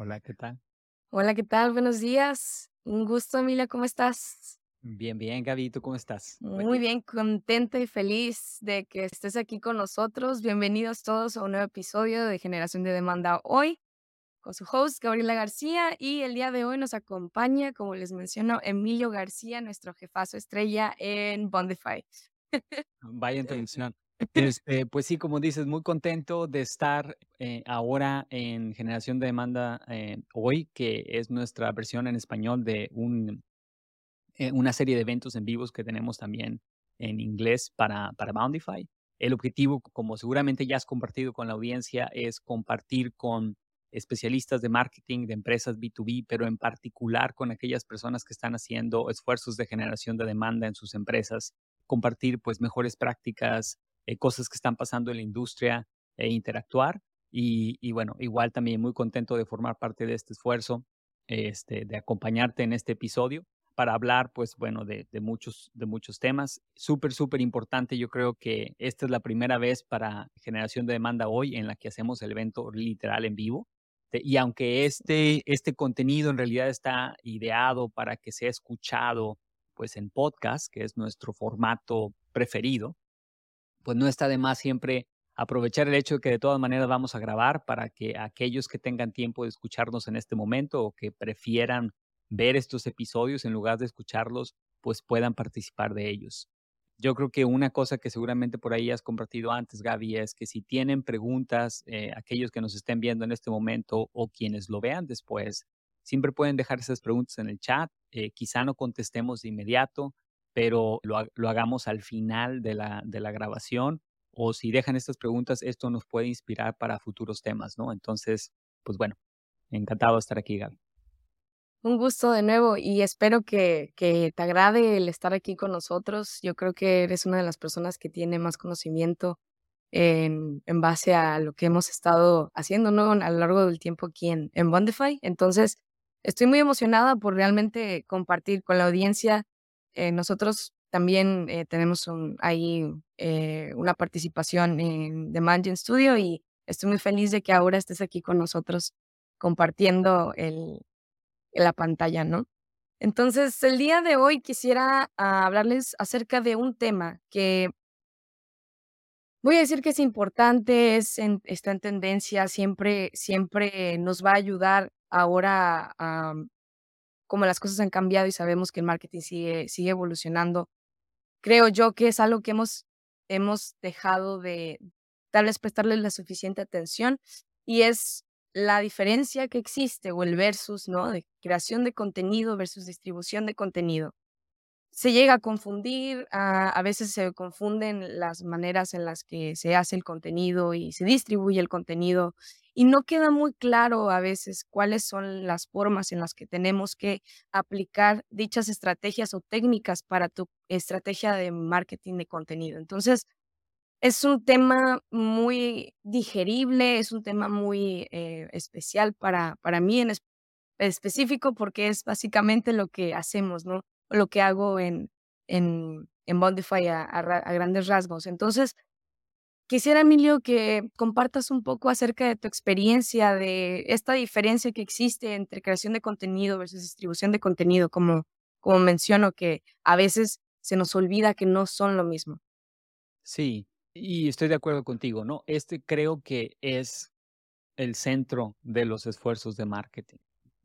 Hola, ¿qué tal? Hola, ¿qué tal? Buenos días. Un gusto, Emilia, ¿cómo estás? Bien, bien, Gaby, ¿tú cómo estás? Muy bien, contenta y feliz de que estés aquí con nosotros. Bienvenidos todos a un nuevo episodio de Generación de Demanda hoy, con su host, Gabriela García, y el día de hoy nos acompaña, como les menciono, Emilio García, nuestro jefazo estrella en Bondify. Vaya introducción. Este, pues sí, como dices, muy contento de estar eh, ahora en Generación de Demanda eh, hoy, que es nuestra versión en español de eh, una serie de eventos en vivos que tenemos también en inglés para, para Bountify. El objetivo, como seguramente ya has compartido con la audiencia, es compartir con especialistas de marketing de empresas B2B, pero en particular con aquellas personas que están haciendo esfuerzos de generación de demanda en sus empresas, compartir pues mejores prácticas, eh, cosas que están pasando en la industria e interactuar. Y, y, bueno, igual también muy contento de formar parte de este esfuerzo, este, de acompañarte en este episodio para hablar, pues bueno, de, de muchos, de muchos temas. Súper, súper importante. Yo creo que esta es la primera vez para Generación de Demanda hoy en la que hacemos el evento literal en vivo. Y aunque este, este contenido en realidad está ideado para que sea escuchado pues en podcast, que es nuestro formato preferido, pues no está de más siempre aprovechar el hecho de que de todas maneras vamos a grabar para que aquellos que tengan tiempo de escucharnos en este momento o que prefieran ver estos episodios en lugar de escucharlos, pues puedan participar de ellos. Yo creo que una cosa que seguramente por ahí has compartido antes, Gaby, es que si tienen preguntas, eh, aquellos que nos estén viendo en este momento o quienes lo vean después, siempre pueden dejar esas preguntas en el chat. Eh, quizá no contestemos de inmediato, pero lo, lo hagamos al final de la, de la grabación. O si dejan estas preguntas, esto nos puede inspirar para futuros temas, ¿no? Entonces, pues bueno, encantado de estar aquí, Gaby. Un gusto de nuevo y espero que, que, te agrade el estar aquí con nosotros. Yo creo que eres una de las personas que tiene más conocimiento en, en base a lo que hemos estado haciendo ¿no? a lo largo del tiempo aquí en, en Bondify. Entonces, estoy muy emocionada por realmente compartir con la audiencia. Eh, nosotros también eh, tenemos ahí eh, una participación en The Mansion Studio y estoy muy feliz de que ahora estés aquí con nosotros compartiendo el, la pantalla, ¿no? Entonces, el día de hoy quisiera ah, hablarles acerca de un tema que voy a decir que es importante, es en, está en tendencia, siempre, siempre nos va a ayudar ahora a, como las cosas han cambiado y sabemos que el marketing sigue, sigue evolucionando. Creo yo que es algo que hemos, hemos dejado de tal vez prestarle la suficiente atención y es la diferencia que existe o el versus, ¿no? De creación de contenido versus distribución de contenido. Se llega a confundir, a, a veces se confunden las maneras en las que se hace el contenido y se distribuye el contenido y no queda muy claro a veces cuáles son las formas en las que tenemos que aplicar dichas estrategias o técnicas para tu estrategia de marketing de contenido. Entonces, es un tema muy digerible, es un tema muy eh, especial para, para mí en es- específico porque es básicamente lo que hacemos, ¿no? Lo que hago en, en, en Bondify a grandes rasgos. Entonces, quisiera, Emilio, que compartas un poco acerca de tu experiencia, de esta diferencia que existe entre creación de contenido versus distribución de contenido, como, como menciono, que a veces se nos olvida que no son lo mismo. Sí, y estoy de acuerdo contigo, ¿no? Este creo que es el centro de los esfuerzos de marketing.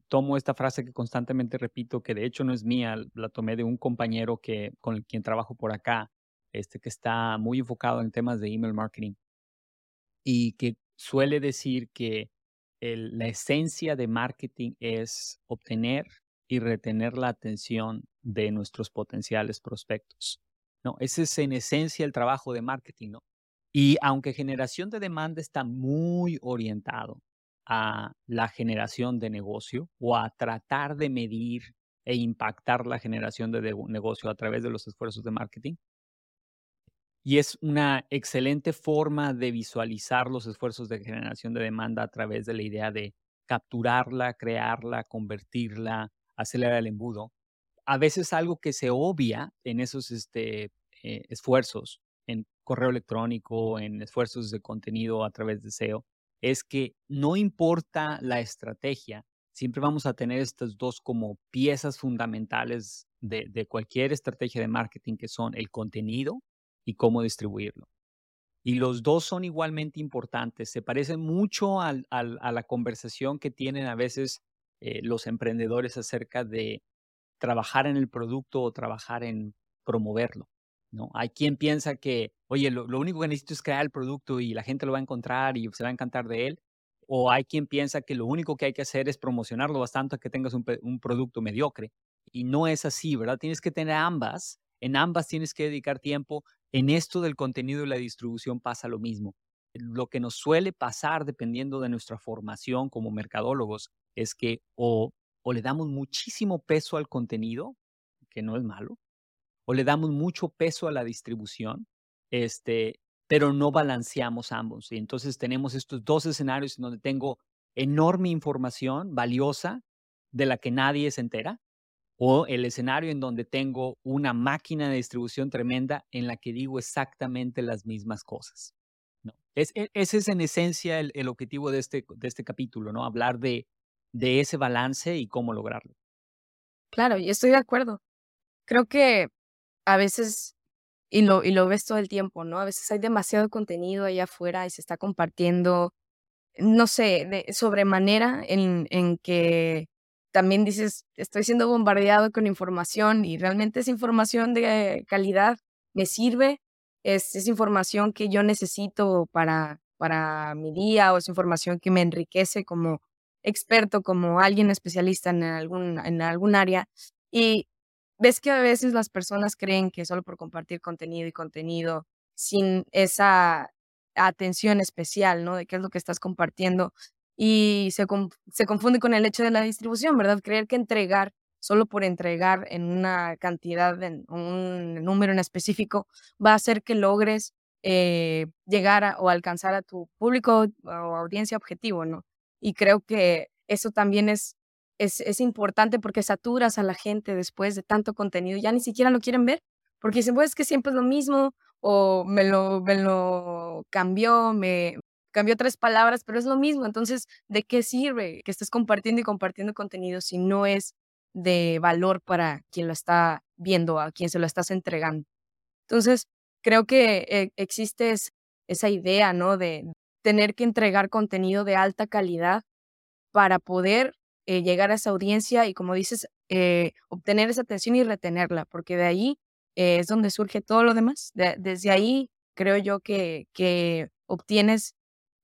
Tomo esta frase que constantemente repito, que de hecho no es mía, la tomé de un compañero que, con el quien trabajo por acá, este, que está muy enfocado en temas de email marketing y que suele decir que la esencia de marketing es obtener y retener la atención de nuestros potenciales prospectos. ¿no? Ese es en esencia el trabajo de marketing, ¿no? Y aunque generación de demanda está muy orientado a la generación de negocio o a tratar de medir e impactar la generación de- negocio a través de los esfuerzos de marketing, y es una excelente forma de visualizar los esfuerzos de generación de demanda a través de la idea de capturarla, crearla, convertirla, acelerar el embudo. A veces algo que se obvia en esos este, eh, esfuerzos, en correo electrónico, en esfuerzos de contenido a través de SEO, es que no importa la estrategia, siempre vamos a tener estas dos como piezas fundamentales de, de cualquier estrategia de marketing, que son el contenido y cómo distribuirlo. Y los dos son igualmente importantes. Se parecen mucho a la conversación que tienen a veces eh, los emprendedores acerca de trabajar en el producto o trabajar en promoverlo. ¿no? Hay quien piensa que, oye, lo, único que necesito es crear el producto y la gente lo va a encontrar y se va a encantar de él. O hay quien piensa que lo único que hay que hacer es promocionarlo bastante que tengas un, un producto mediocre. Y no es así, ¿verdad? Tienes que tener ambas. En ambas tienes que dedicar tiempo. En esto del contenido y la distribución pasa lo mismo. Lo que nos suele pasar, dependiendo de nuestra formación como mercadólogos, es que o, le damos muchísimo peso al contenido, que no es malo, o le damos mucho peso a la distribución, este, pero no balanceamos ambos. Y entonces tenemos estos dos escenarios en donde tengo enorme información valiosa de la que nadie se entera, o el escenario en donde tengo una máquina de distribución tremenda en la que digo exactamente las mismas cosas. ¿no? Es, e, ese es en esencia el, el, objetivo de este, de este capítulo, ¿no? Hablar de, de ese balance y cómo lograrlo. Claro, y estoy de acuerdo. Creo que a veces, y lo, y lo ves todo el tiempo, ¿no? A veces hay demasiado contenido allá afuera y se está compartiendo, no sé, de sobremanera en, en que también dices, estoy siendo bombardeado con información y realmente esa información de calidad me sirve, es, es información que yo necesito para, para mi día o es información que me enriquece como experto, como alguien especialista en algún, en algún área. Y ves que a veces las personas creen que solo por compartir contenido y contenido sin esa atención especial, ¿no? De qué es lo que estás compartiendo. Y se, se confunde con el hecho de la distribución, ¿verdad? Creer que entregar solo por entregar en una cantidad, en un número en específico, va a hacer que logres eh, llegar a, o alcanzar a tu público o audiencia objetivo, ¿no? Y creo que eso también es, es, es importante porque saturas a la gente después de tanto contenido. Ya ni siquiera lo quieren ver porque dicen, pues es que siempre es lo mismo o me lo, me lo cambió, me cambió tres palabras, pero es lo mismo. Entonces, ¿de qué sirve que estés compartiendo y compartiendo contenido si no es de valor para quien lo está viendo, a quien se lo estás entregando? Entonces, creo que eh, existe esa idea, ¿no? De, tener que entregar contenido de alta calidad para poder eh, llegar a esa audiencia y, como dices, eh, obtener esa atención y retenerla, porque de ahí eh, es donde surge todo lo demás. desde ahí creo yo que, que obtienes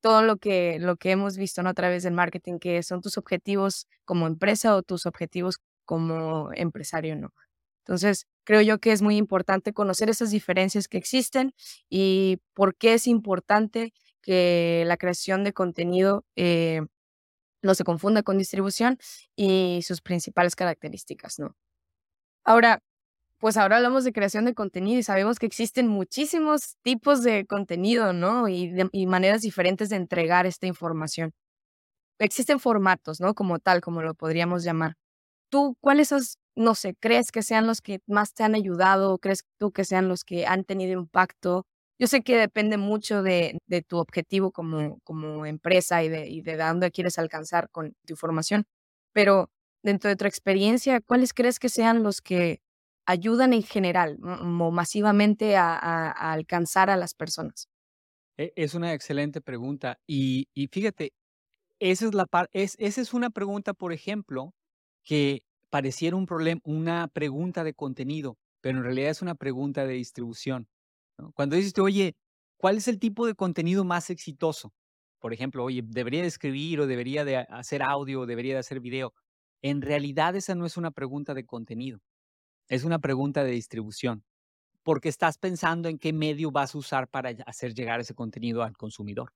todo lo que, lo que hemos visto ¿no? a través del marketing, que son tus objetivos como empresa o tus objetivos como empresario, ¿no? Entonces, creo yo que es muy importante conocer esas diferencias que existen y por qué es importante que la creación de contenido eh, no se confunda con distribución y sus principales características, ¿no? Ahora, pues ahora hablamos de creación de contenido y sabemos que existen muchísimos tipos de contenido, ¿no? Y, y maneras diferentes de entregar esta información. Existen formatos, ¿no? Como tal, como lo podríamos llamar. ¿Tú cuáles esos, no sé, crees que sean los que más te han ayudado? ¿Crees tú que sean los que han tenido impacto yo sé que depende mucho de, de tu objetivo como, como empresa y de, y de dónde quieres alcanzar con tu formación, pero dentro de tu experiencia, ¿cuáles crees que sean los que ayudan en general masivamente a, alcanzar a las personas? E, es una excelente pregunta y, fíjate, esa es una pregunta, por ejemplo, que pareciera un problema, una pregunta de contenido, pero en realidad es una pregunta de distribución. Cuando dices, oye, ¿cuál es el tipo de contenido más exitoso? Por ejemplo, oye, debería de escribir o debería de hacer audio o debería de hacer video. En realidad esa no es una pregunta de contenido, es una pregunta de distribución, porque estás pensando en qué medio vas a usar para hacer llegar ese contenido al consumidor.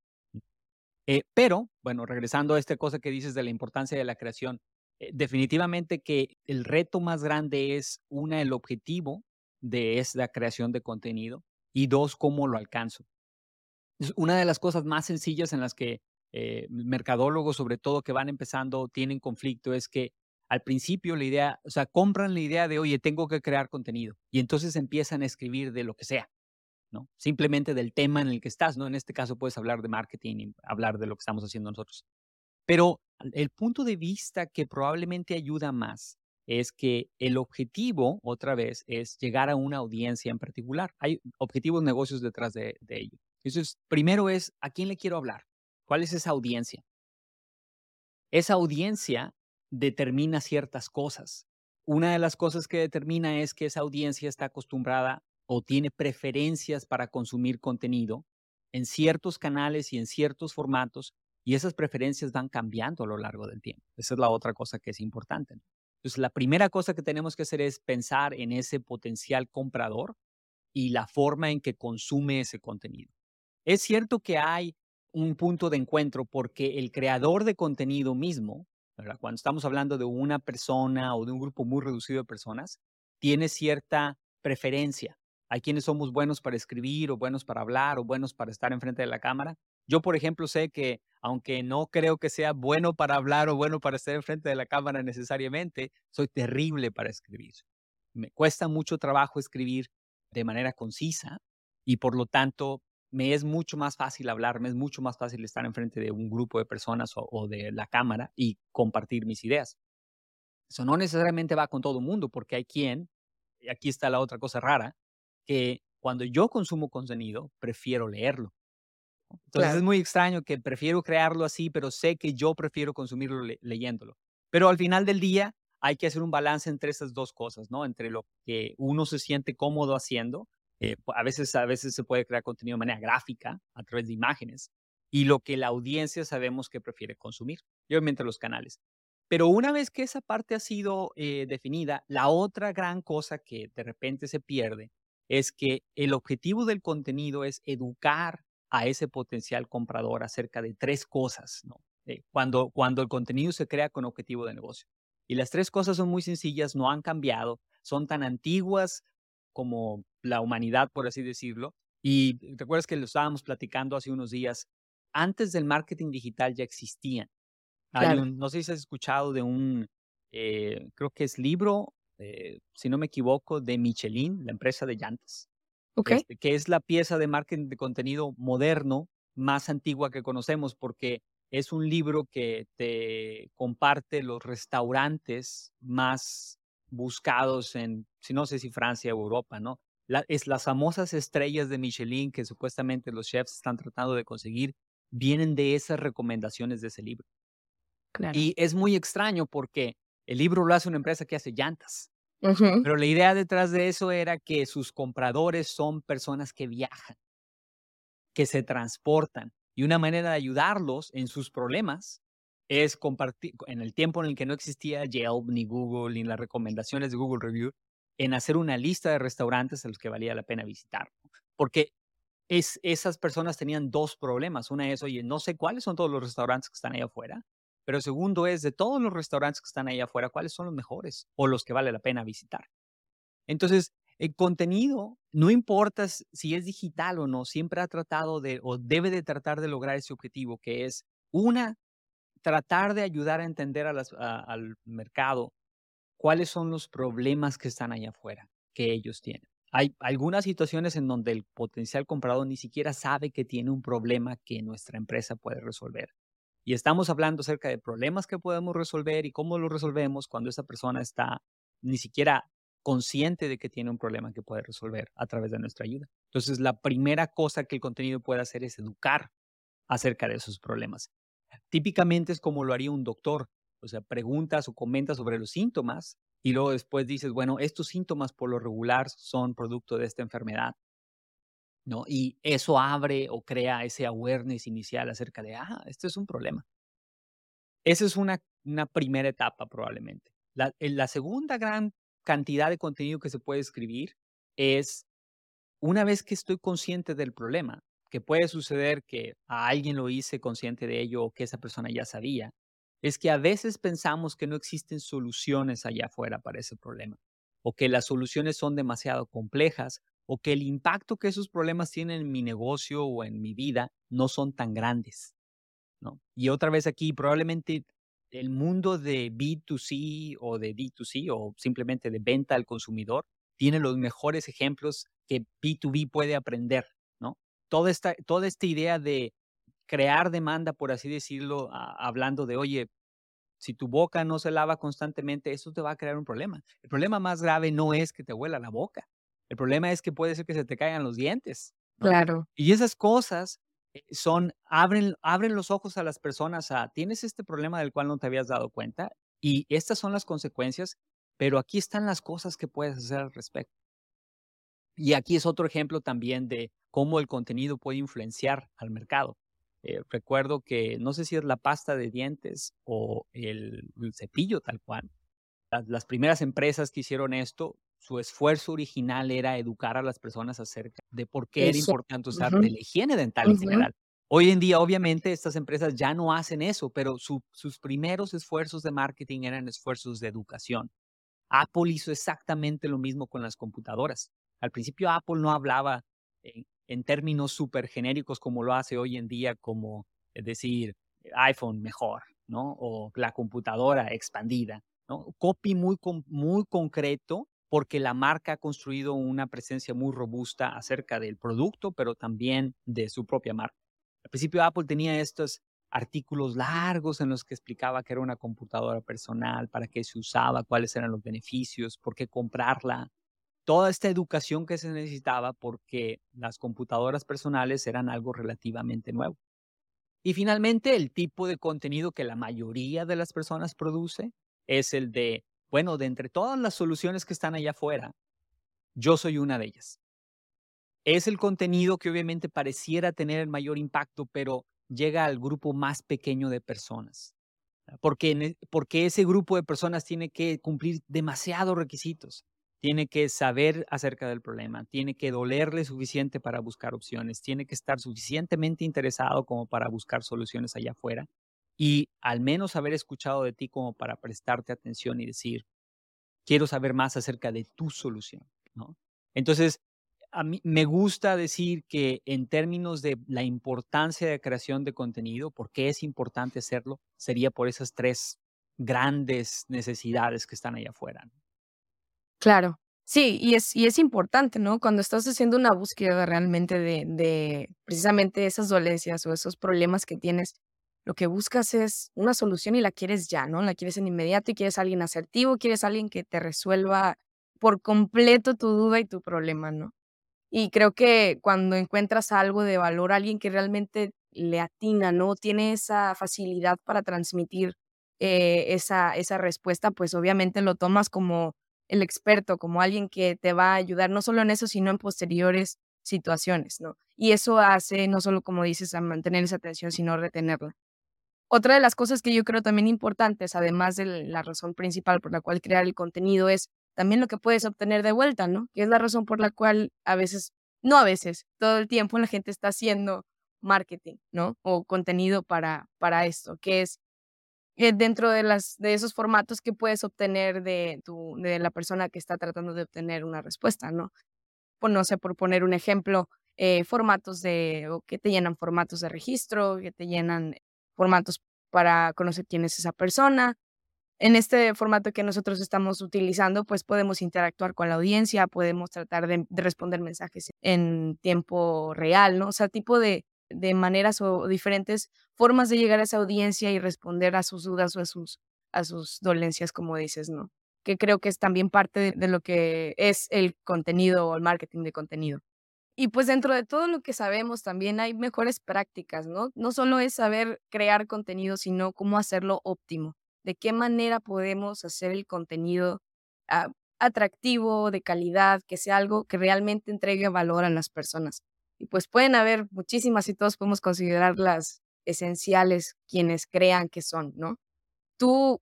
Eh, pero, bueno, regresando a esta cosa que dices de la importancia de la creación, eh, definitivamente que el reto más grande es, una, el objetivo de esa creación de contenido, y dos, cómo lo alcanzo. Una de las cosas más sencillas en las que eh, mercadólogos, sobre todo que van empezando, tienen conflicto, es que al principio la idea, o sea, compran la idea de, oye, tengo que crear contenido y entonces empiezan a escribir de lo que sea. ¿no? Simplemente del tema en el que estás, ¿no? En este caso puedes hablar de marketing y hablar de lo que estamos haciendo nosotros. Pero el punto de vista que probablemente ayuda más es que el objetivo, otra vez, es llegar a una audiencia en particular. Hay objetivos negocios detrás de, de ello. Entonces, primero es, ¿a quién le quiero hablar? ¿Cuál es esa audiencia? Esa audiencia determina ciertas cosas. Una de las cosas que determina es que esa audiencia está acostumbrada o tiene preferencias para consumir contenido en ciertos canales y en ciertos formatos y esas preferencias van cambiando a lo largo del tiempo. Esa es la otra cosa que es importante. Entonces, la primera cosa que tenemos que hacer es pensar en ese potencial comprador y la forma en que consume ese contenido. Es cierto que hay un punto de encuentro porque el creador de contenido mismo, cuando estamos hablando de una persona o de un grupo muy reducido de personas, tiene cierta preferencia. Hay quienes somos buenos para escribir o buenos para hablar o buenos para estar enfrente de la cámara. Yo, por ejemplo, sé que aunque no creo que sea bueno para hablar o bueno para estar enfrente de la cámara necesariamente, soy terrible para escribir. Me cuesta mucho trabajo escribir de manera concisa y por lo tanto me es mucho más fácil hablar, me es mucho más fácil estar enfrente de un grupo de personas o, o de la cámara y compartir mis ideas. Eso no necesariamente va con todo el mundo porque hay quien, y aquí está la otra cosa rara, que cuando yo consumo contenido, prefiero leerlo. Entonces es muy extraño que prefiero crearlo así, pero sé que yo prefiero consumirlo leyéndolo. Pero al final del día hay que hacer un balance entre esas dos cosas, ¿no? Entre lo que uno se siente cómodo haciendo, eh, a, veces, a veces se puede crear contenido de manera gráfica, a través de imágenes, y lo que la audiencia sabemos que prefiere consumir, y obviamente los canales. Pero una vez que esa parte ha sido eh, definida, la otra gran cosa que de repente se pierde es que el objetivo del contenido es educar a ese potencial comprador acerca de tres cosas. Eh, cuando, cuando el contenido se crea con objetivo de negocio. Y las tres cosas son muy sencillas, no han cambiado, son tan antiguas como la humanidad, por así decirlo. Y recuerdas que lo estábamos platicando hace unos días, antes del marketing digital ya existían. no sé si has escuchado de un, eh, creo que es libro eh, si no me equivoco, de Michelin, la empresa de llantas. Este, que es la pieza de marketing de contenido moderno más antigua que conocemos, porque es un libro que te comparte los restaurantes más buscados en, si no sé si Francia o Europa, ¿no? Es las famosas estrellas de Michelin que supuestamente los chefs están tratando de conseguir, vienen de esas recomendaciones de ese libro. Y es muy extraño porque el libro lo hace una empresa que hace llantas. Pero la idea detrás de eso era que sus compradores son personas que viajan, que se transportan. Y una manera de ayudarlos en sus problemas es compartir, en el tiempo en el que no existía Yelp, ni Google, ni las recomendaciones de Google Review, en hacer una lista de restaurantes a los que valía la pena visitar. Porque es, esas personas tenían dos problemas. Una es, oye, no sé cuáles son todos los restaurantes que están ahí afuera. Pero segundo es, de todos los restaurantes que están ahí afuera, ¿cuáles son los mejores o los que vale la pena visitar? Entonces, el contenido, no importa si es digital o no, siempre ha tratado de o debe de tratar de lograr ese objetivo, que es, una, tratar de ayudar a entender al mercado cuáles son los problemas que están ahí afuera, que ellos tienen. Hay algunas situaciones en donde el potencial comprador ni siquiera sabe que tiene un problema que nuestra empresa puede resolver. Y estamos hablando acerca de problemas que podemos resolver y cómo lo resolvemos cuando esa persona está ni siquiera consciente de que tiene un problema que puede resolver a través de nuestra ayuda. Entonces, la primera cosa que el contenido puede hacer es educar acerca de esos problemas. Típicamente es como lo haría un doctor, o sea, preguntas o comentas sobre los síntomas y luego después dices, bueno, estos síntomas por lo regular son producto de esta enfermedad. ¿no? Y eso abre o crea ese awareness inicial acerca de, ah, esto es un problema. Esa es una, una primera etapa probablemente. La, la segunda gran cantidad de contenido que se puede escribir es una vez que estoy consciente del problema, que puede suceder que a alguien lo hice consciente de ello o que esa persona ya sabía, es que a veces pensamos que no existen soluciones allá afuera para ese problema o que las soluciones son demasiado complejas o que el impacto que esos problemas tienen en mi negocio o en mi vida no son tan grandes. ¿no? Y otra vez aquí, probablemente el mundo de B2C o de D2C o simplemente de venta al consumidor tiene los mejores ejemplos que B2B puede aprender, ¿no? Toda esta, toda esta idea de crear demanda, por así decirlo, hablando de, oye, si tu boca no se lava constantemente, eso te va a crear un problema. El problema más grave no es que te huela la boca. El problema es que puede ser que se te caigan los dientes. Claro. Y esas cosas eh, son, abren, abren los ojos a las personas a, tienes este problema del cual no te habías dado cuenta y estas son las consecuencias, pero aquí están las cosas que puedes hacer al respecto. Y aquí es otro ejemplo también de cómo el contenido puede influenciar al mercado. Eh, recuerdo que no sé si es la pasta de dientes o el, cepillo tal cual. Las, primeras empresas que hicieron esto, su esfuerzo original era educar a las personas acerca de por qué era importante usar de la higiene dental en general. Hoy en día, obviamente, estas empresas ya no hacen eso, pero sus primeros esfuerzos de marketing eran esfuerzos de educación. Apple hizo exactamente lo mismo con las computadoras. Al principio Apple no hablaba en, en términos súper genéricos como lo hace hoy en día, como decir iPhone mejor, ¿no? O la computadora expandida, ¿no? Copy muy, muy concreto porque la marca ha construido una presencia muy robusta acerca del producto, pero también de su propia marca. Al principio Apple tenía estos artículos largos en los que explicaba que era una computadora personal, para qué se usaba, cuáles eran los beneficios, por qué comprarla, toda esta educación que se necesitaba porque las computadoras personales eran algo relativamente nuevo. Y finalmente, el tipo de contenido que la mayoría de las personas produce es el de, bueno, de entre todas las soluciones que están allá afuera, yo soy una de ellas. Es el contenido que obviamente pareciera tener el mayor impacto, pero llega al grupo más pequeño de personas. Porque, e, porque ese grupo de personas tiene que cumplir demasiados requisitos tiene que saber acerca del problema, tiene que dolerle suficiente para buscar opciones, tiene que estar suficientemente interesado como para buscar soluciones allá afuera y al menos haber escuchado de ti como para prestarte atención y decir, quiero saber más acerca de tu solución, ¿no? Entonces, a mí me gusta decir que en términos de la importancia de creación de contenido, por qué es importante hacerlo, sería por esas tres grandes necesidades que están allá afuera. Claro. Sí, y es, y es importante, ¿no? Cuando estás haciendo una búsqueda realmente de, de precisamente esas dolencias o esos problemas que tienes, lo que buscas es una solución y la quieres ya, ¿no? La quieres en inmediato y quieres alguien asertivo, quieres alguien que te resuelva por completo tu duda y tu problema, ¿no? Y creo que cuando encuentras algo de valor, alguien que realmente le atina, ¿no? Tiene esa facilidad para transmitir eh, esa, esa respuesta, pues obviamente lo tomas como el experto, como alguien que te va a ayudar no solo en eso, sino en posteriores situaciones, ¿no? Y eso hace no solo, como dices, a mantener esa atención, sino retenerla. Otra de las cosas que yo creo también importantes, además de la razón principal por la cual crear el contenido, es también lo que puedes obtener de vuelta, ¿no? Que es la razón por la cual a veces, no a veces, todo el tiempo la gente está haciendo marketing, ¿no? O contenido para, para esto, que es dentro de, las, de esos formatos que puedes obtener de, tu, de la persona que está tratando de obtener una respuesta, ¿no? Pues no sé, por poner un ejemplo, eh, formatos de, o que te llenan formatos de registro, que te llenan formatos para conocer quién es esa persona. En este formato que nosotros estamos utilizando, pues podemos interactuar con la audiencia, podemos tratar de, de responder mensajes en tiempo real, ¿no? O sea, tipo de, de maneras o diferentes formas de llegar a esa audiencia y responder a sus dudas o a sus, a sus dolencias, como dices, ¿no? Que creo que es también parte de, lo que es el contenido o el marketing de contenido. Y pues dentro de todo lo que sabemos también hay mejores prácticas, ¿no? No solo es saber crear contenido, sino cómo hacerlo óptimo. De qué manera podemos hacer el contenido ah, atractivo, de calidad, que sea algo que realmente entregue valor a las personas. Pues pueden haber muchísimas y todos podemos considerarlas esenciales quienes crean que son, ¿no? Tú,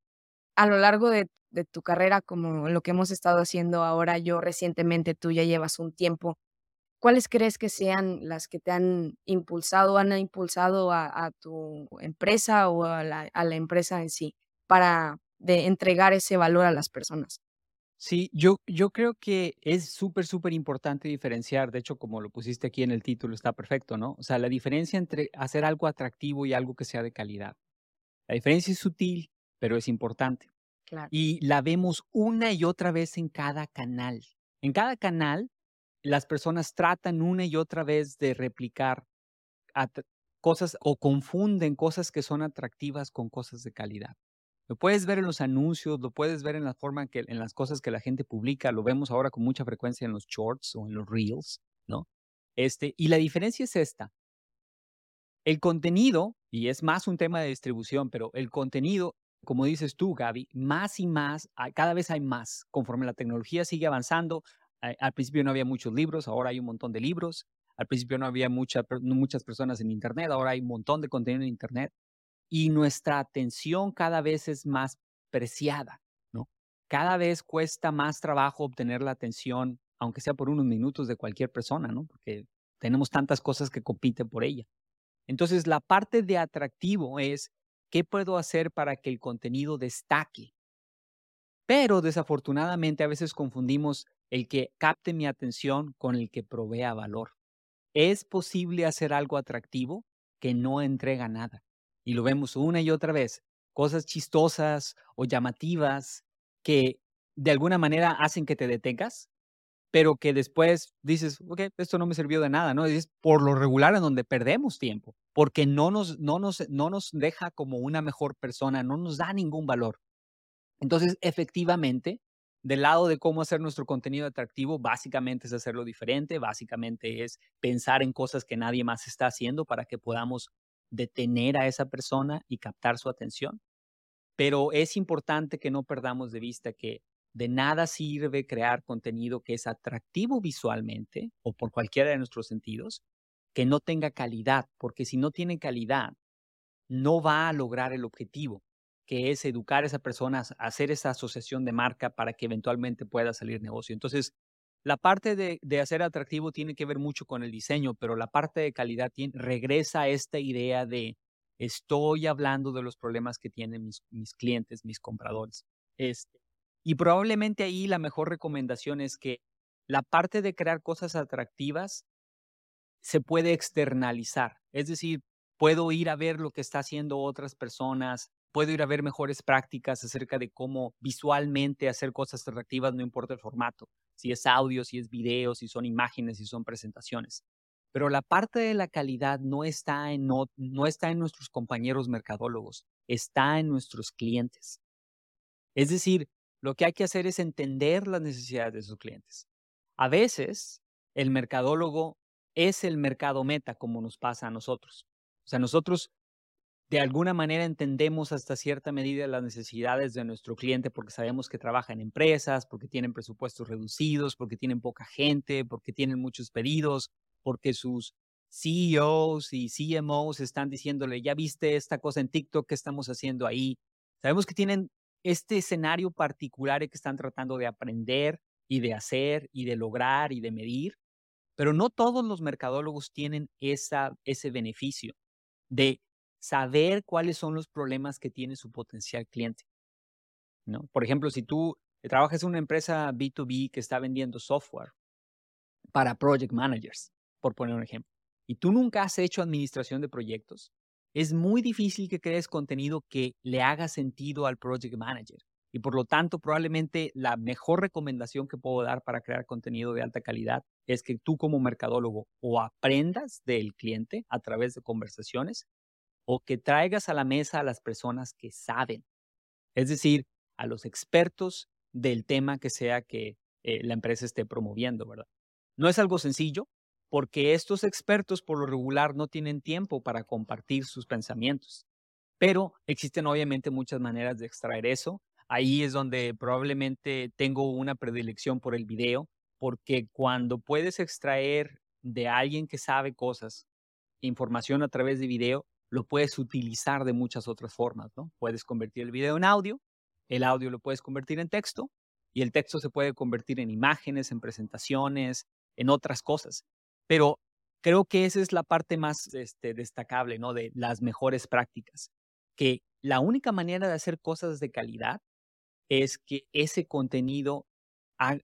a lo largo de, tu carrera, como lo que hemos estado haciendo ahora, yo recientemente, tú ya llevas un tiempo, ¿cuáles crees que sean las que te han impulsado, han impulsado a, a tu empresa o a la, a la, empresa en sí para de entregar ese valor a las personas? Sí, yo, yo creo que es súper, súper importante diferenciar, de hecho, como lo pusiste aquí en el título, está perfecto, ¿no? O sea, la diferencia entre hacer algo atractivo y algo que sea de calidad. La diferencia es sutil, pero es importante. Claro. Y la vemos una y otra vez en cada canal. En cada canal, las personas tratan una y otra vez de replicar cosas o confunden cosas que son atractivas con cosas de calidad. Lo puedes ver en los anuncios, lo puedes ver en la forma que en las cosas que la gente publica, lo vemos ahora con mucha frecuencia en los shorts o en los reels, ¿no? Este, y la diferencia es esta. El contenido, y es más un tema de distribución, pero el contenido, como dices tú, Gaby, más y más, cada vez hay más. Conforme la tecnología sigue avanzando, al principio no había muchos libros, ahora hay un montón de libros. Al principio no había muchas personas en Internet, ahora hay un montón de contenido en Internet. Y nuestra atención cada vez es más preciada, ¿no? Cada vez cuesta más trabajo obtener la atención, aunque sea por unos minutos de cualquier persona, ¿no? Porque tenemos tantas cosas que compiten por ella. Entonces, la parte de atractivo es, ¿qué puedo hacer para que el contenido destaque? Pero desafortunadamente a veces confundimos el que capte mi atención con el que provea valor. ¿Es posible hacer algo atractivo que no entrega nada? Y lo vemos una y otra vez, cosas chistosas o llamativas que de alguna manera hacen que te detengas, pero que después dices, ok, esto no me sirvió de nada, ¿no? Es por lo regular en donde perdemos tiempo, porque no nos, no nos, no nos deja como una mejor persona, no nos da ningún valor. Entonces, efectivamente, del lado de cómo hacer nuestro contenido atractivo, básicamente es hacerlo diferente, básicamente es pensar en cosas que nadie más está haciendo para que podamos detener a esa persona y captar su atención. Pero es importante que no perdamos de vista que de nada sirve crear contenido que es atractivo visualmente o por cualquiera de nuestros sentidos, que no tenga calidad, porque si no tiene calidad, no va a lograr el objetivo que es educar a esa persona hacer esa asociación de marca para que eventualmente pueda salir negocio. Entonces, la parte de, hacer atractivo tiene que ver mucho con el diseño, pero la parte de calidad regresa a esta idea de estoy hablando de los problemas que tienen mis, mis clientes, mis compradores. Este, y probablemente ahí la mejor recomendación es que la parte de crear cosas atractivas se puede externalizar. Es decir, puedo ir a ver lo que está haciendo otras personas, puedo ir a ver mejores prácticas acerca de cómo visualmente hacer cosas atractivas, no importa el formato, si es audio, si es video, si son imágenes, si son presentaciones. Pero la parte de la calidad no está en, no, no está en nuestros compañeros mercadólogos, está en nuestros clientes. Es decir, lo que hay que hacer es entender las necesidades de sus clientes. A veces, el mercadólogo es el mercado meta, como nos pasa a nosotros. O sea, nosotros de alguna manera entendemos hasta cierta medida las necesidades de nuestro cliente porque sabemos que trabaja en empresas, porque tienen presupuestos reducidos, porque tienen poca gente, porque tienen muchos pedidos, porque sus CEOs y CMOs están diciéndole, ya viste esta cosa en TikTok que estamos haciendo ahí. Sabemos que tienen este escenario particular que están tratando de aprender y de hacer y de lograr y de medir, pero no todos los mercadólogos tienen esa, ese beneficio de saber cuáles son los problemas que tiene su potencial cliente. ¿no? Por ejemplo, si tú trabajas en una empresa B2B que está vendiendo software para project managers, por poner un ejemplo, y tú nunca has hecho administración de proyectos, es muy difícil que crees contenido que le haga sentido al project manager. Y por lo tanto, probablemente la mejor recomendación que puedo dar para crear contenido de alta calidad es que tú como mercadólogo o aprendas del cliente a través de conversaciones o que traigas a la mesa a las personas que saben, es decir, a los expertos del tema que sea que eh, la empresa esté promoviendo, ¿verdad? No es algo sencillo porque estos expertos por lo regular no tienen tiempo para compartir sus pensamientos, pero existen obviamente muchas maneras de extraer eso. Ahí es donde probablemente tengo una predilección por el video, porque cuando puedes extraer de alguien que sabe cosas, información a través de video, lo puedes utilizar de muchas otras formas, ¿no? Puedes convertir el video en audio, el audio lo puedes convertir en texto y el texto se puede convertir en imágenes, en presentaciones, en otras cosas. Pero creo que esa es la parte más este, destacable, ¿no? De las mejores prácticas, que la única manera de hacer cosas de calidad es que ese contenido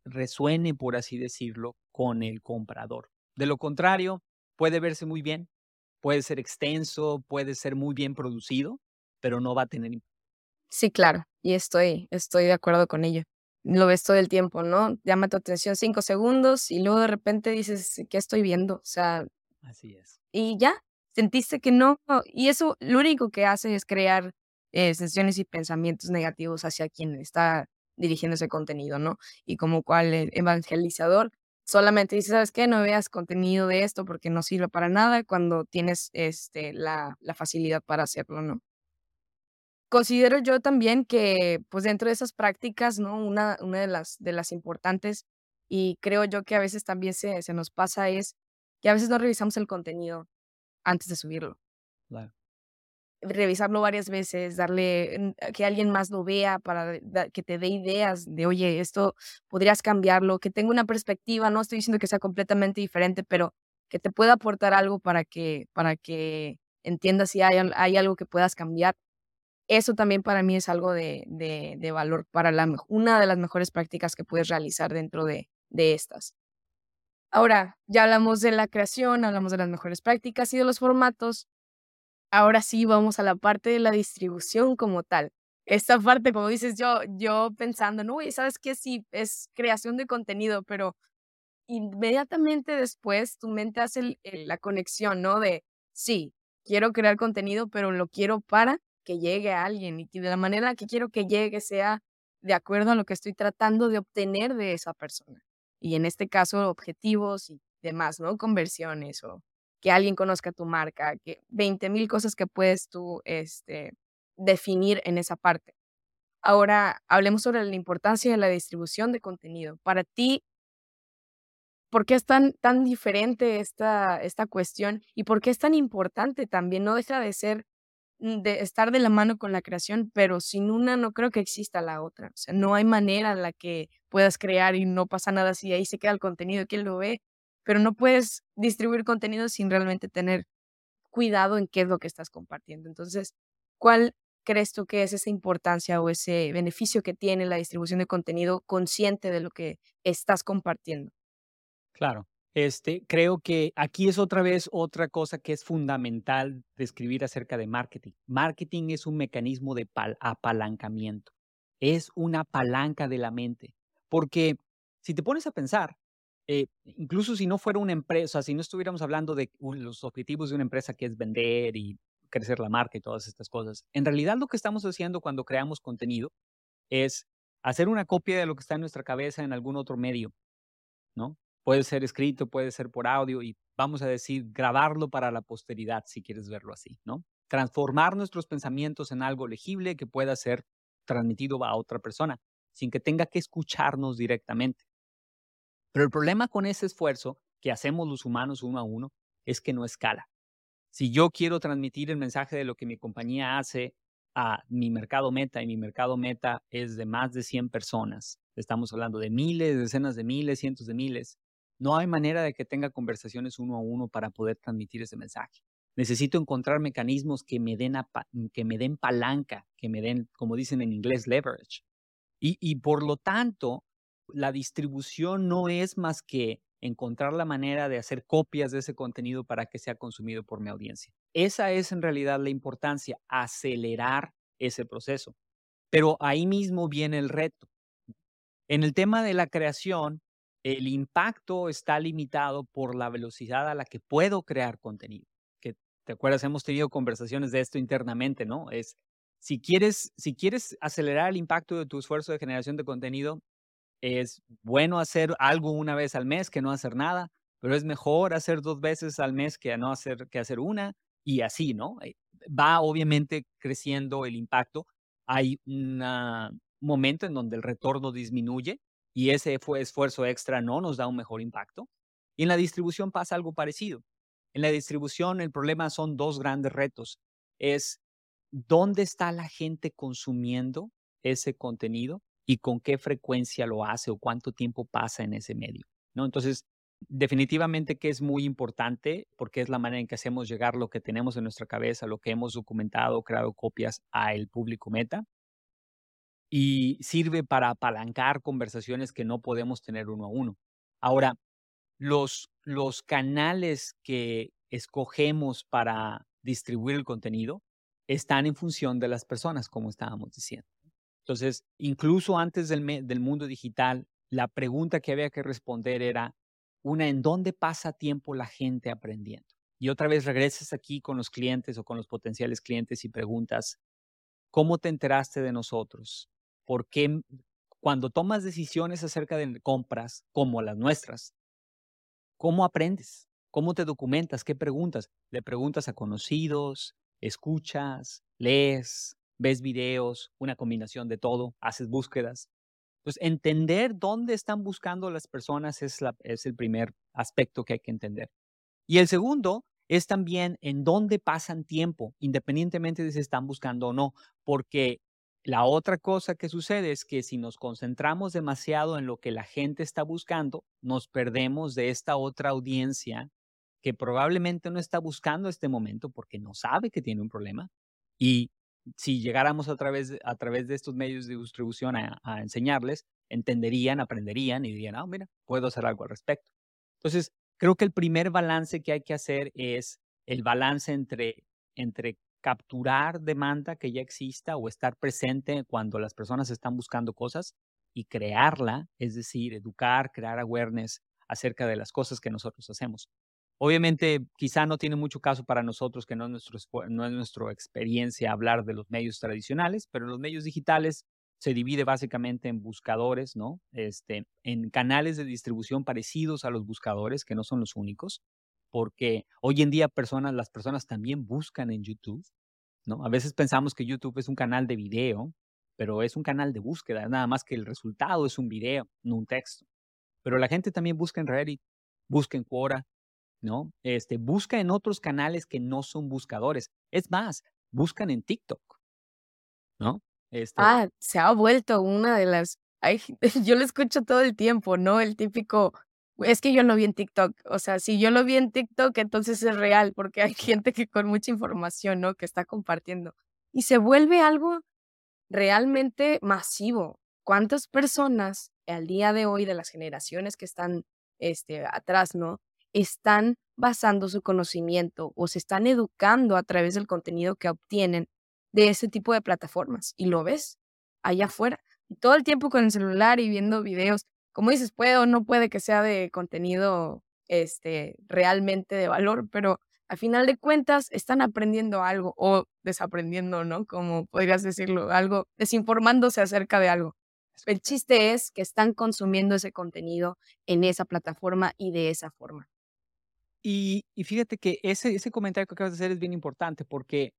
resuene, por así decirlo, con el comprador. De lo contrario, puede verse muy bien, puede ser extenso, puede ser muy bien producido, pero no va a tener Sí, claro, y estoy, estoy de acuerdo con ello. lo ves todo el tiempo, ¿no? Llama tu atención cinco segundos y luego de repente dices, ¿qué estoy viendo? O sea, Así es. y ya, sentiste que no. Y eso lo único que hace es crear eh, sensaciones y pensamientos negativos hacia quien está dirigiendo ese contenido, ¿no? Y como cual el evangelizador solamente dice, ¿sabes qué? No veas contenido de esto porque no sirve para nada cuando tienes este, la, la facilidad para hacerlo, ¿no? Considero yo también que, pues, dentro de esas prácticas, ¿no? Una una de las de las importantes, y creo yo que a veces también se se nos pasa, es que a veces no revisamos el contenido antes de subirlo. Claro. Revisarlo varias veces, darle que alguien más lo vea para que te dé ideas de: "Oye, esto podrías cambiarlo", que tenga una perspectiva, no estoy diciendo que sea completamente diferente, pero que te pueda aportar algo para que para que entiendas si hay hay algo que puedas cambiar. Eso también para mí es algo de de valor para la una de las mejores prácticas que puedes realizar dentro de de estas. Ahora, ya hablamos de la creación, hablamos de las mejores prácticas y de los formatos. Ahora sí vamos a la parte de la distribución como tal. Esta parte, como dices, yo yo pensando, no, oye, ¿sabes qué? Sí, es creación de contenido, pero inmediatamente después tu mente hace la conexión, ¿no? De sí, quiero crear contenido, pero lo quiero para que llegue a alguien y que de la manera que quiero que llegue sea de acuerdo a lo que estoy tratando de obtener de esa persona. Y en este caso, objetivos y demás, ¿no? Conversiones o que alguien conozca tu marca, que 20,000 cosas que puedes tú, este, definir en esa parte. Ahora, hablemos sobre la importancia de la distribución de contenido. Para ti ¿por qué es tan tan diferente esta esta cuestión y por qué es tan importante también? No deja de ser de estar de la mano con la creación, pero sin una no creo que exista la otra. O sea, no hay manera en la que puedas crear y no pasa nada si ahí se queda el contenido, quién lo ve, pero no puedes distribuir contenido sin realmente tener cuidado en qué es lo que estás compartiendo. Entonces, ¿cuál crees tú que es esa importancia o ese beneficio que tiene la distribución de contenido consciente de lo que estás compartiendo? Claro. Este, creo que aquí es otra vez otra cosa que es fundamental describir acerca de marketing. Marketing es un mecanismo de pal- apalancamiento. Es una palanca de la mente. Porque si te pones a pensar, eh, incluso si no fuera una empresa, si no estuviéramos hablando de los objetivos de una empresa que es vender y crecer la marca y todas estas cosas, en realidad lo que estamos haciendo cuando creamos contenido es hacer una copia de lo que está en nuestra cabeza en algún otro medio, ¿no? Puede ser escrito, puede ser por audio y vamos a decir, grabarlo para la posteridad, si quieres verlo así, ¿no? Transformar nuestros pensamientos en algo legible que pueda ser transmitido a otra persona, sin que tenga que escucharnos directamente. Pero el problema con ese esfuerzo que hacemos los humanos uno a uno es que no escala. Si yo quiero transmitir el mensaje de lo que mi compañía hace a mi mercado meta y mi mercado meta es de más de 100 personas, estamos hablando de miles, decenas de miles, cientos de miles, no hay manera de que tenga conversaciones uno a uno para poder transmitir ese mensaje. Necesito encontrar mecanismos que me den, que me den palanca, que me den, como dicen en inglés, leverage. Y, y por lo tanto, la distribución no es más que encontrar la manera de hacer copias de ese contenido para que sea consumido por mi audiencia. Esa es en realidad la importancia, acelerar ese proceso. Pero ahí mismo viene el reto. En el tema de la creación, el impacto está limitado por la velocidad a la que puedo crear contenido. Que te acuerdas, hemos tenido conversaciones de esto internamente, ¿no? Es si quieres, si quieres acelerar el impacto de tu esfuerzo de generación de contenido, es bueno hacer algo una vez al mes que no hacer nada, pero es mejor hacer dos veces al mes que no hacer, que hacer una y así, ¿no? Eh, va obviamente creciendo el impacto. Hay un momento en donde el retorno disminuye y ese fue esfuerzo extra no nos da un mejor impacto. Y en la distribución pasa algo parecido. En la distribución el problema son dos grandes retos. Es dónde está la gente consumiendo ese contenido y con qué frecuencia lo hace o cuánto tiempo pasa en ese medio, ¿no? Entonces, definitivamente que es muy importante porque es la manera en que hacemos llegar lo que tenemos en nuestra cabeza, lo que hemos documentado, creado copias al público meta y sirve para apalancar conversaciones que no podemos tener uno a uno. Ahora, los, los canales que escogemos para distribuir el contenido están en función de las personas, como estábamos diciendo. Entonces, incluso antes del, del mundo digital, la pregunta que había que responder era una, ¿en dónde pasa tiempo la gente aprendiendo? Y otra vez regresas aquí con los clientes o con los potenciales clientes y preguntas, ¿cómo te enteraste de nosotros? ¿Por qué cuando tomas decisiones acerca de compras como las nuestras, cómo aprendes? ¿Cómo te documentas? ¿Qué preguntas? Le preguntas a conocidos, escuchas, lees, ves videos, una combinación de todo, haces búsquedas. Pues entender dónde están buscando las personas es, la, es el primer aspecto que hay que entender. Y el segundo es también en dónde pasan tiempo, independientemente de si están buscando o no, porque la otra cosa que sucede es que si nos concentramos demasiado en lo que la gente está buscando, nos perdemos de esta otra audiencia que probablemente no está buscando este momento porque no sabe que tiene un problema y si llegáramos a través, a través de estos medios de distribución a, enseñarles, entenderían, aprenderían y dirían, ah, mira, puedo hacer algo al respecto. Entonces, creo que el primer balance que hay que hacer es el balance entre, entre capturar demanda que ya exista o estar presente cuando las personas están buscando cosas y crearla, es decir, educar, crear awareness acerca de las cosas que nosotros hacemos. Obviamente, quizá no tiene mucho caso para nosotros, que no es, nuestro, no es nuestra experiencia hablar de los medios tradicionales, pero los medios digitales se divide básicamente en buscadores, ¿no? Este, en canales de distribución parecidos a los buscadores, que no son los únicos, porque hoy en día personas, las personas también buscan en YouTube, ¿no? A veces pensamos que YouTube es un canal de video, pero es un canal de búsqueda, nada más que el resultado es un video, no un texto. Pero la gente también busca en Reddit, busca en Quora, ¿no? Este, busca en otros canales que no son buscadores. Es más, buscan en TikTok, ¿no? Este ah, se ha vuelto una de las... yo lo escucho todo el tiempo, ¿no? El típico, es que yo lo vi en TikTok. O sea, si yo lo vi en TikTok, entonces es real, porque hay gente que con mucha información, ¿no? Que está compartiendo. Y se vuelve algo realmente masivo. ¿Cuántas personas al día de hoy de las generaciones que están este, atrás, ¿no? Están basando su conocimiento o se están educando a través del contenido que obtienen de ese tipo de plataformas. Y lo ves allá afuera. Y todo el tiempo con el celular y viendo videos. Como dices, puede o no puede que sea de contenido este, realmente de valor, pero al final de cuentas están aprendiendo algo o desaprendiendo, ¿no? Como podrías decirlo, algo, desinformándose acerca de algo. El chiste es que están consumiendo ese contenido en esa plataforma y de esa forma. Y, fíjate que ese, comentario que acabas de hacer es bien importante porque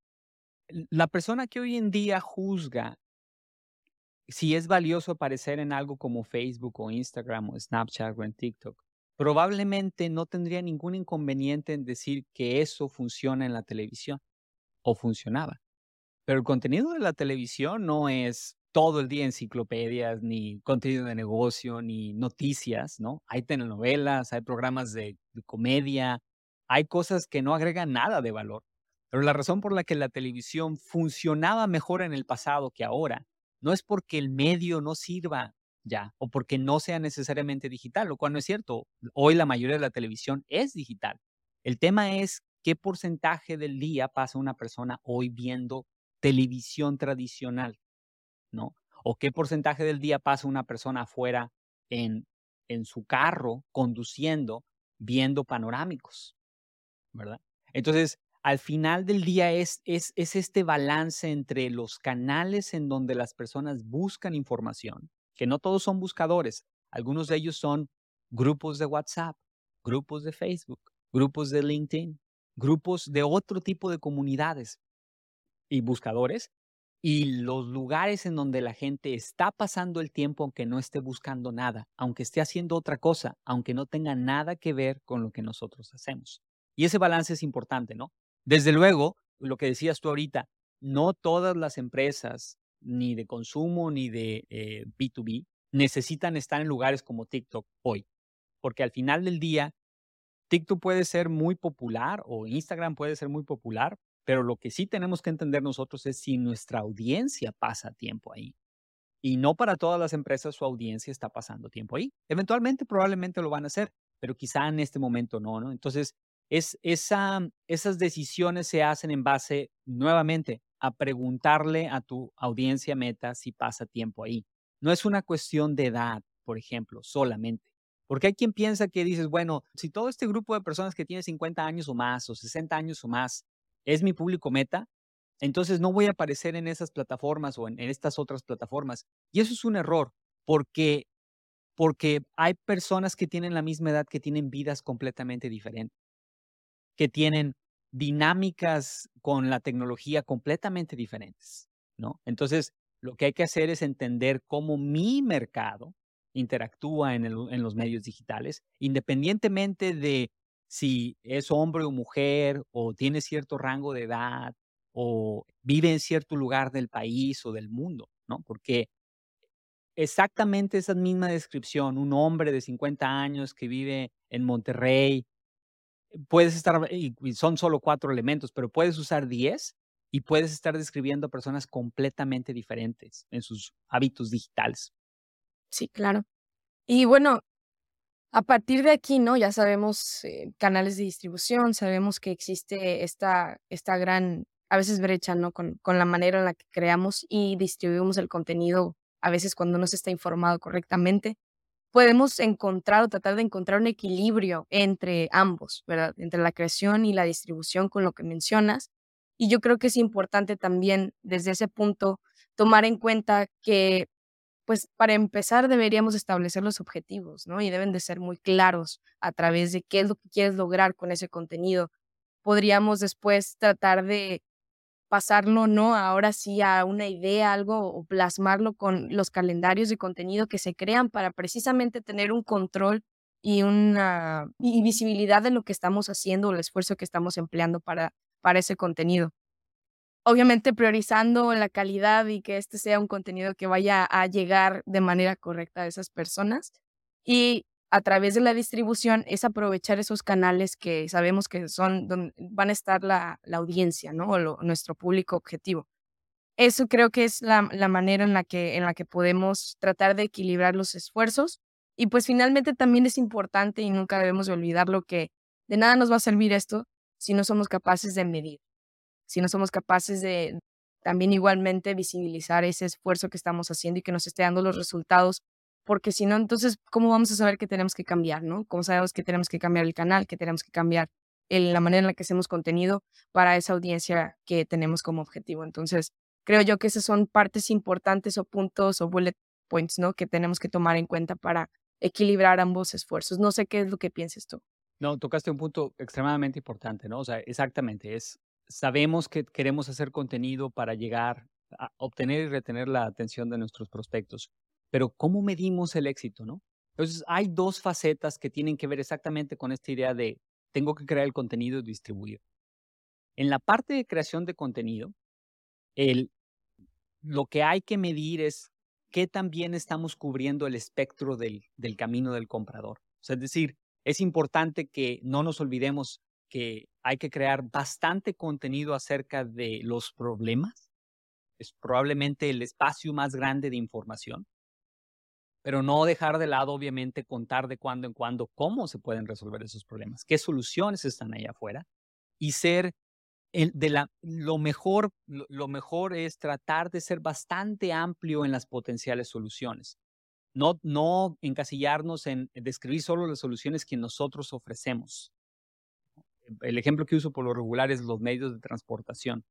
la persona que hoy en día juzga si es valioso aparecer en algo como Facebook o Instagram o Snapchat o en TikTok, probablemente no tendría ningún inconveniente en decir que eso funciona en la televisión o funcionaba. Pero el contenido de la televisión no es todo el día enciclopedias, ni contenido de negocio, ni noticias, ¿no? Hay telenovelas, hay programas de, comedia, hay cosas que no agregan nada de valor. Pero la razón por la que la televisión funcionaba mejor en el pasado que ahora no es porque el medio no sirva ya o porque no sea necesariamente digital, lo cual no es cierto. Hoy la mayoría de la televisión es digital. El tema es qué porcentaje del día pasa una persona hoy viendo televisión tradicional. ¿No? O qué porcentaje del día pasa una persona afuera en, en su carro conduciendo, viendo panorámicos, ¿verdad? Entonces, al final del día es, es, es este balance entre los canales en donde las personas buscan información, que no todos son buscadores, algunos de ellos son grupos de WhatsApp, grupos de Facebook, grupos de LinkedIn, grupos de otro tipo de comunidades y buscadores y los lugares en donde la gente está pasando el tiempo aunque no esté buscando nada, aunque esté haciendo otra cosa, aunque no tenga nada que ver con lo que nosotros hacemos. Y ese balance es importante, ¿no? Desde luego, lo que decías tú ahorita, no todas las empresas, ni de consumo ni de B2B, eh, necesitan estar en lugares como TikTok hoy, porque al final del día, TikTok puede ser muy popular o Instagram puede ser muy popular, pero lo que sí tenemos que entender nosotros es si nuestra audiencia pasa tiempo ahí. Y no para todas las empresas su audiencia está pasando tiempo ahí. Eventualmente probablemente lo van a hacer, pero quizá en este momento no, ¿no? Entonces, es, esa, esas decisiones se hacen en base nuevamente a preguntarle a tu audiencia meta si pasa tiempo ahí. No es una cuestión de edad, por ejemplo, solamente. Porque hay quien piensa que dices, bueno, si todo este grupo de personas que tiene 50 años o más o 60 años o más es mi público meta, entonces no voy a aparecer en esas plataformas o en, estas otras plataformas. Y eso es un error, porque, porque hay personas que tienen la misma edad que tienen vidas completamente diferentes, que tienen dinámicas con la tecnología completamente diferentes, ¿no? Entonces, lo que hay que hacer es entender cómo mi mercado interactúa en, en los medios digitales, independientemente de si es hombre o mujer o tiene cierto rango de edad o vive en cierto lugar del país o del mundo, ¿no? Porque exactamente esa misma descripción, un hombre de 50 años que vive en Monterrey, puedes estar, y son solo cuatro elementos, pero puedes usar 10 y puedes estar describiendo a personas completamente diferentes en sus hábitos digitales. Sí, claro. Y bueno, a partir de aquí, ¿no? Ya sabemos eh, canales de distribución, sabemos que existe esta, esta gran a veces brecha, ¿no? Con, con la manera en la que creamos y distribuimos el contenido, a veces cuando no se está informado correctamente, podemos encontrar o tratar de encontrar un equilibrio entre ambos, ¿verdad? Entre la creación y la distribución con lo que mencionas. Y yo creo que es importante también desde ese punto tomar en cuenta que, pues para empezar deberíamos establecer los objetivos, ¿no? Y deben de ser muy claros a través de qué es lo que quieres lograr con ese contenido. Podríamos después tratar de pasarlo, ¿no? Ahora sí a una idea, algo, o plasmarlo con los calendarios de contenido que se crean para precisamente tener un control y una y visibilidad de lo que estamos haciendo, el esfuerzo que estamos empleando para, para ese contenido. Obviamente priorizando la calidad y que este sea un contenido que vaya a llegar de manera correcta a esas personas. Y a través de la distribución es aprovechar esos canales que sabemos que son donde van a estar la, la audiencia, ¿no? O nuestro público objetivo. Eso creo que es la, la, manera en la, que, en la que podemos tratar de equilibrar los esfuerzos. Y pues finalmente también es importante y nunca debemos olvidar lo que de nada nos va a servir esto si no somos capaces de medir, si no somos capaces de también igualmente visibilizar ese esfuerzo que estamos haciendo y que nos esté dando los resultados porque si no, entonces, ¿cómo vamos a saber que tenemos que cambiar, no? ¿Cómo sabemos que tenemos que cambiar el canal, que tenemos que cambiar la manera en la que hacemos contenido para esa audiencia que tenemos como objetivo? Entonces, creo yo que esas son partes importantes o puntos o bullet points, ¿no? Que tenemos que tomar en cuenta para equilibrar ambos esfuerzos. No sé qué es lo que pienses tú. No, tocaste un punto extremadamente importante, ¿no? O sea, exactamente, es, sabemos que queremos hacer contenido para llegar a obtener y retener la atención de nuestros prospectos. Pero ¿cómo medimos el éxito, no? Entonces, hay dos facetas que tienen que ver exactamente con esta idea de tengo que crear el contenido y distribuir. En la parte de creación de contenido, lo que hay que medir es qué también estamos cubriendo el espectro del, del camino del comprador. Es decir, es importante que no nos olvidemos que hay que crear bastante contenido acerca de los problemas. Es probablemente el espacio más grande de información pero no dejar de lado, obviamente, contar de cuando en cuando cómo se pueden resolver esos problemas, qué soluciones están ahí afuera y ser el, de la, lo mejor, lo, mejor es tratar de ser bastante amplio en las potenciales soluciones. No, no encasillarnos en describir solo las soluciones que nosotros ofrecemos. El ejemplo que uso por lo regular es los medios de transportación.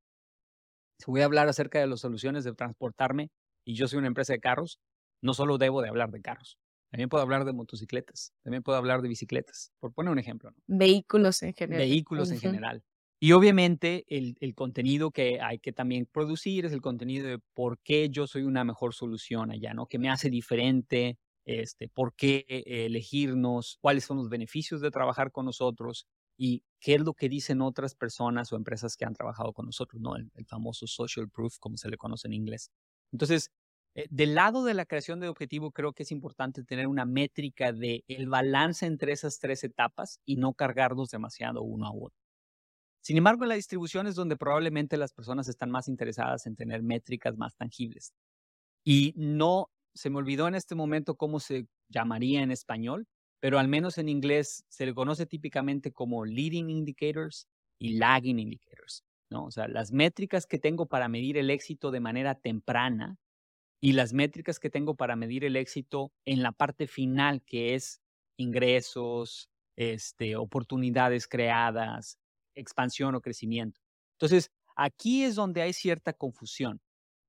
Si voy a hablar acerca de las soluciones de transportarme y yo soy una empresa de carros, no solo debo de hablar de carros, también puedo hablar de motocicletas, también puedo hablar de bicicletas, por poner un ejemplo. Vehículos en general. Vehículos en general. Y obviamente el, el, contenido que hay que también producir es el contenido de por qué yo soy una mejor solución allá, ¿no? ¿Qué me hace diferente? Este, ¿Por qué elegirnos? ¿Cuáles son los beneficios de trabajar con nosotros? ¿Y qué es lo que dicen otras personas o empresas que han trabajado con nosotros? ¿no? el famoso social proof, como se le conoce en inglés. Entonces, eh, del lado de la creación de objetivo, creo que es importante tener una métrica de el balance entre esas tres etapas y no cargarnos demasiado uno a uno. Sin embargo, en la distribución es donde probablemente las personas están más interesadas en tener métricas más tangibles. Y no, se me olvidó en este momento cómo se llamaría en español, pero al menos en inglés se le conoce típicamente como leading indicators y lagging indicators. ¿no? O sea, las métricas que tengo para medir el éxito de manera temprana y las métricas que tengo para medir el éxito en la parte final, que es ingresos, este, oportunidades creadas, expansión o crecimiento. Entonces, aquí es donde hay cierta confusión,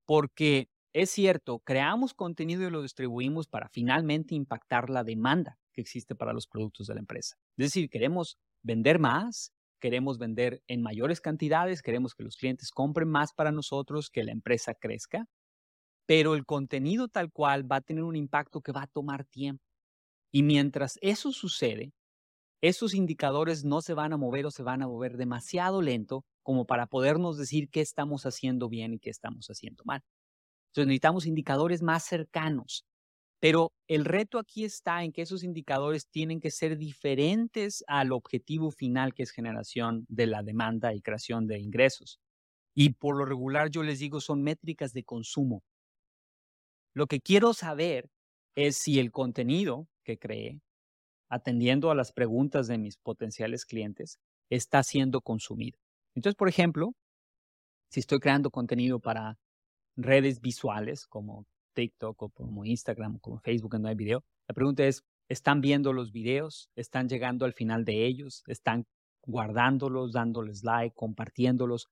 porque es cierto, creamos contenido y lo distribuimos para finalmente impactar la demanda que existe para los productos de la empresa. Es decir, queremos vender más, queremos vender en mayores cantidades, queremos que los clientes compren más para nosotros, que la empresa crezca, pero el contenido tal cual va a tener un impacto que va a tomar tiempo. Y mientras eso sucede, esos indicadores no se van a mover o se van a mover demasiado lento como para podernos decir qué estamos haciendo bien y qué estamos haciendo mal. Entonces necesitamos indicadores más cercanos. Pero el reto aquí está en que esos indicadores tienen que ser diferentes al objetivo final que es generación de la demanda y creación de ingresos. Y por lo regular yo les digo son métricas de consumo. Lo que quiero saber es si el contenido que creé, atendiendo a las preguntas de mis potenciales clientes, está siendo consumido. Entonces, por ejemplo, si estoy creando contenido para redes visuales como TikTok o como Instagram como Facebook donde hay video, la pregunta es, ¿están viendo los videos? ¿Están llegando al final de ellos? ¿Están guardándolos, dándoles like, compartiéndolos?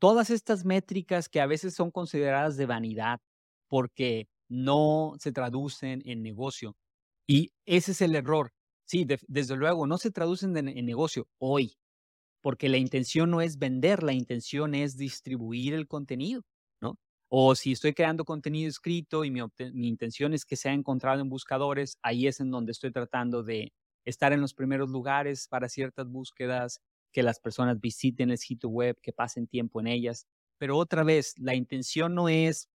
Todas estas métricas que a veces son consideradas de vanidad porque no se traducen en negocio. Y ese es el error. Sí, desde luego, no se traducen en negocio hoy, porque la intención no es vender, la intención es distribuir el contenido. O si estoy creando contenido escrito y mi, intención es que sea encontrado en buscadores, ahí es en donde estoy tratando de estar en los primeros lugares para ciertas búsquedas, que las personas visiten el sitio web, que pasen tiempo en ellas. Pero otra vez, la intención no es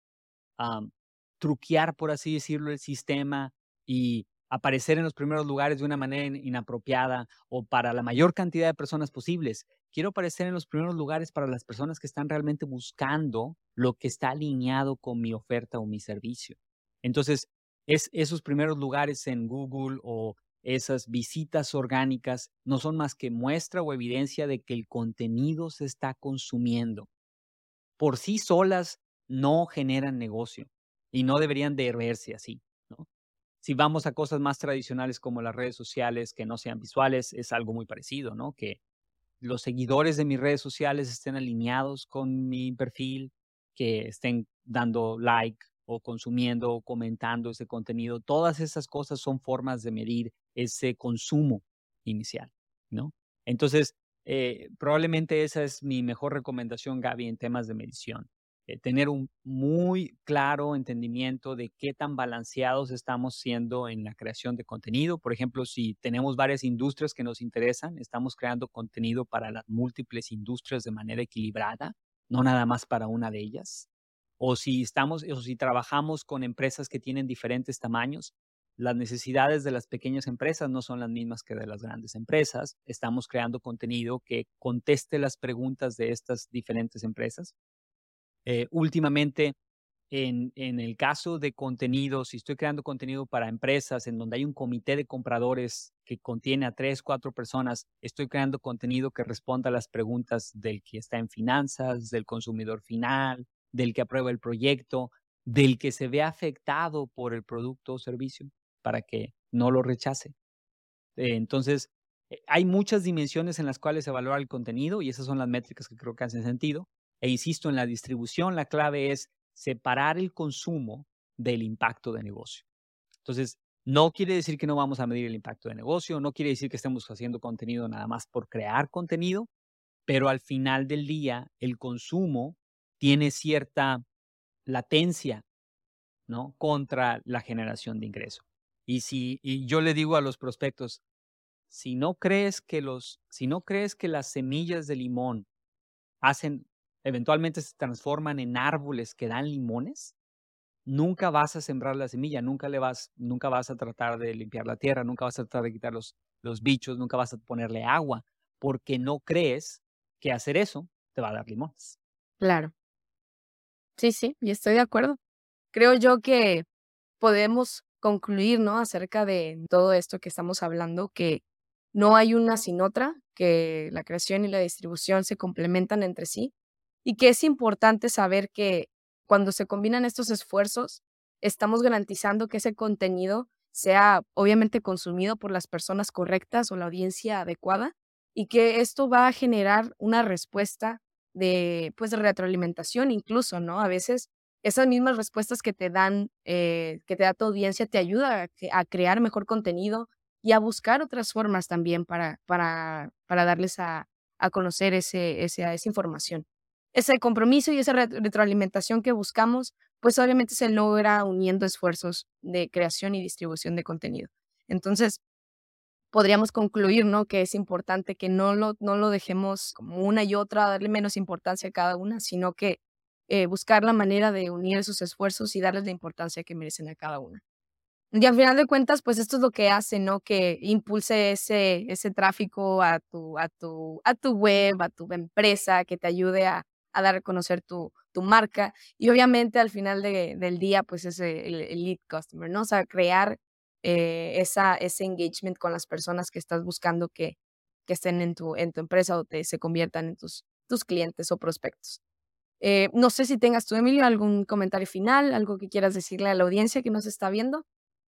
truquear, por así decirlo, el sistema y aparecer en los primeros lugares de una manera inapropiada o para la mayor cantidad de personas posibles. Quiero aparecer en los primeros lugares para las personas que están realmente buscando lo que está alineado con mi oferta o mi servicio. Entonces, es, esos primeros lugares en Google o esas visitas orgánicas no son más que muestra o evidencia de que el contenido se está consumiendo. Por sí solas no generan negocio y no deberían de verse así. Si vamos a cosas más tradicionales como las redes sociales que no sean visuales, es algo muy parecido, ¿no? Que los seguidores de mis redes sociales estén alineados con mi perfil, que estén dando like o consumiendo o comentando ese contenido. Todas esas cosas son formas de medir ese consumo inicial, ¿no? Entonces, eh, probablemente esa es mi mejor recomendación, Gaby, en temas de medición. Eh, tener un muy claro entendimiento de qué tan balanceados estamos siendo en la creación de contenido. Por ejemplo, si tenemos varias industrias que nos interesan, estamos creando contenido para las múltiples industrias de manera equilibrada, no nada más para una de ellas. O si estamos o si trabajamos con empresas que tienen diferentes tamaños, las necesidades de las pequeñas empresas no son las mismas que de las grandes empresas. Estamos creando contenido que conteste las preguntas de estas diferentes empresas eh, últimamente, en, el caso de contenido, si estoy creando contenido para empresas en donde hay un comité de compradores que contiene a tres, cuatro personas, estoy creando contenido que responda a las preguntas del que está en finanzas, del consumidor final, del que aprueba el proyecto, del que se ve afectado por el producto o servicio para que no lo rechace. Eh, entonces, eh, hay muchas dimensiones en las cuales evaluar el contenido y esas son las métricas que creo que hacen sentido. E insisto, en la distribución la clave es separar el consumo del impacto de negocio. Entonces, no quiere decir que no vamos a medir el impacto de negocio, no quiere decir que estemos haciendo contenido nada más por crear contenido, pero al final del día el consumo tiene cierta latencia, ¿no? Contra la generación de ingreso. Y si y yo le digo a los prospectos, si no crees que los si no crees que las semillas de limón hacen eventualmente se transforman en árboles que dan limones, nunca vas a sembrar la semilla, nunca le vas, nunca vas a tratar de limpiar la tierra, nunca vas a tratar de quitar los, los bichos, nunca vas a ponerle agua, porque no crees que hacer eso te va a dar limones. Claro. Sí, sí, y estoy de acuerdo. Creo yo que podemos concluir, ¿no? Acerca de todo esto que estamos hablando, que no hay una sin otra, que la creación y la distribución se complementan entre sí y que es importante saber que cuando se combinan estos esfuerzos, estamos garantizando que ese contenido sea obviamente consumido por las personas correctas o la audiencia adecuada y que esto va a generar una respuesta de pues de retroalimentación incluso, ¿no? A veces esas mismas respuestas que te dan, eh, que te da tu audiencia, te ayuda a, crear mejor contenido y a buscar otras formas también para, para, para darles a, a conocer ese, ese, esa información. Ese compromiso y esa retroalimentación que buscamos, pues obviamente se logra uniendo esfuerzos de creación y distribución de contenido. Entonces, podríamos concluir, ¿no? Que es importante que no lo, no lo dejemos como una y otra, darle menos importancia a cada una, sino que eh, buscar la manera de unir esos esfuerzos y darles la importancia que merecen a cada una. Y al final de cuentas, pues esto es lo que hace, ¿no? Que impulse ese, ese tráfico a tu, a, tu, a tu web, a tu empresa, que te ayude a, a dar a conocer tu, tu marca. Y obviamente al final del día, pues es el, el, lead customer, ¿no? O sea, crear eh, esa, ese engagement con las personas que estás buscando que, que estén en tu, en tu empresa o te, se conviertan en tus, tus clientes o prospectos. Eh, no sé si tengas tú, Emilio, algún comentario final, algo que quieras decirle a la audiencia que nos está viendo.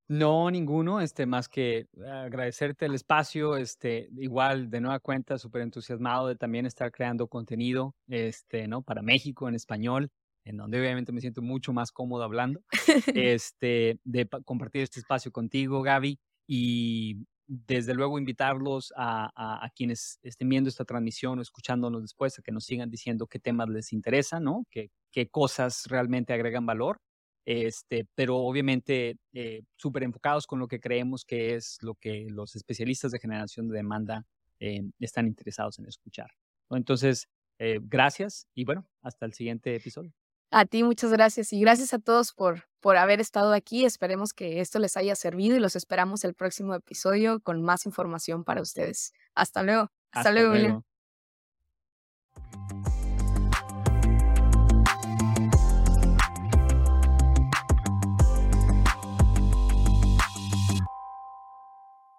No, ninguno, este, más que agradecerte el espacio, este, igual de nueva cuenta, súper entusiasmado de también estar creando contenido, este, ¿no? Para México en español, en donde obviamente me siento mucho más cómodo hablando, este, de compartir este espacio contigo, Gaby, y desde luego invitarlos a, quienes estén viendo esta transmisión o escuchándonos después a que nos sigan diciendo qué temas les interesan, ¿no? Qué, qué cosas realmente agregan valor. Este, pero obviamente eh, súper enfocados con lo que creemos que es lo que los especialistas de generación de demanda eh, están interesados en escuchar. Entonces, eh, gracias y bueno, hasta el siguiente episodio. A ti muchas gracias y gracias a todos por, por haber estado aquí. Esperemos que esto les haya servido y los esperamos el próximo episodio con más información para ustedes. Hasta luego. Hasta, luego,